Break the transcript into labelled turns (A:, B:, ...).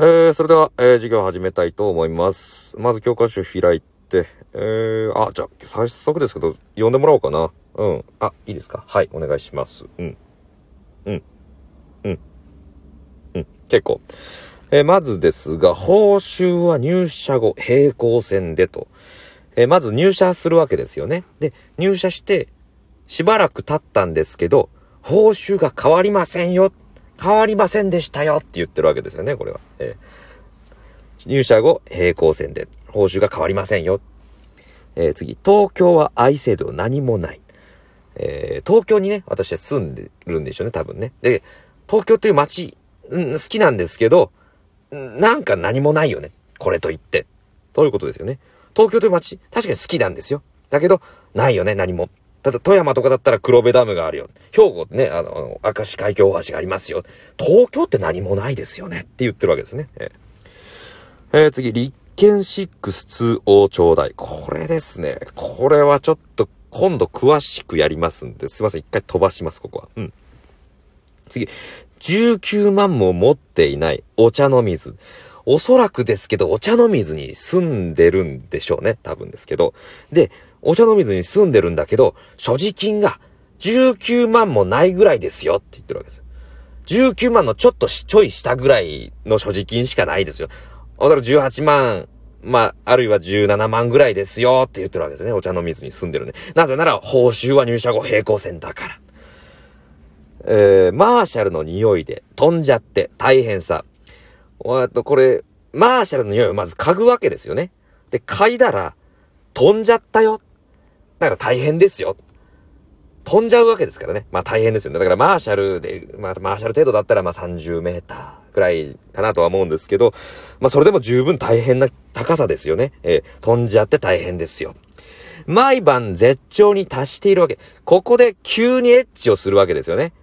A: えー、それでは、えー、授業を始めたいと思います。まず教科書開いて、えー、あ、じゃあ、早速ですけど、読んでもらおうかな。うん。あ、いいですか？はい、お願いします。うん。うん。うん。うん。結構。えーまずですが、報酬は入社後、平行線でと。えーまず入社するわけですよね。で、入社して、しばらく経ったんですけど、報酬が変わりませんよ。変わりませんでしたよって言ってるわけですよね、これは。えー入社後、平行線で、報酬が変わりませんよ。えー次、東京は愛制度何もない。えー東京にね、私は住んでるんでしょうね、多分ね。で、東京という街、うん、好きなんですけど、なんか何もないよね。これと言って。ということですよね。東京という街、確かに好きなんですよ。だけど、ないよね、何も。ただ、富山とかだったら黒部ダムがあるよ。兵庫ね、あの、明石海峡大橋がありますよ。東京って何もないですよね。って言ってるわけですね。えーえー次、立憲 6-2O ちょうだい。これですね。これはちょっと、今度詳しくやりますんで、すいません。一回飛ばします、ここは。うん。次、19万も持っていないお茶の水。おそらくですけど、お茶の水に住んでるんでしょうね。多分ですけど。で、お茶の水に住んでるんだけど、所持金が19万もないぐらいですよって言ってるわけです。19万のちょっとしちょい下ぐらいの所持金しかないですよ。おそらく18万、まあ、あるいは17万ぐらいですよって言ってるわけですね。お茶の水に住んでるんで。なぜなら、報酬は入社後平行線だから。えー、マーシャルの匂いで飛んじゃって大変さ。おっと、これ、マーシャルの匂いをまず嗅ぐわけですよね。で、嗅いだら、飛んじゃったよ。だから大変ですよ。飛んじゃうわけですからね。まあ大変ですよね。だからマーシャルで、まあマーシャル程度だったらまあ30メーターくらいかなとは思うんですけど、まあそれでも十分大変な高さですよね。えー飛んじゃって大変ですよ。毎晩絶頂に達しているわけ。ここで急にエッチをするわけですよね。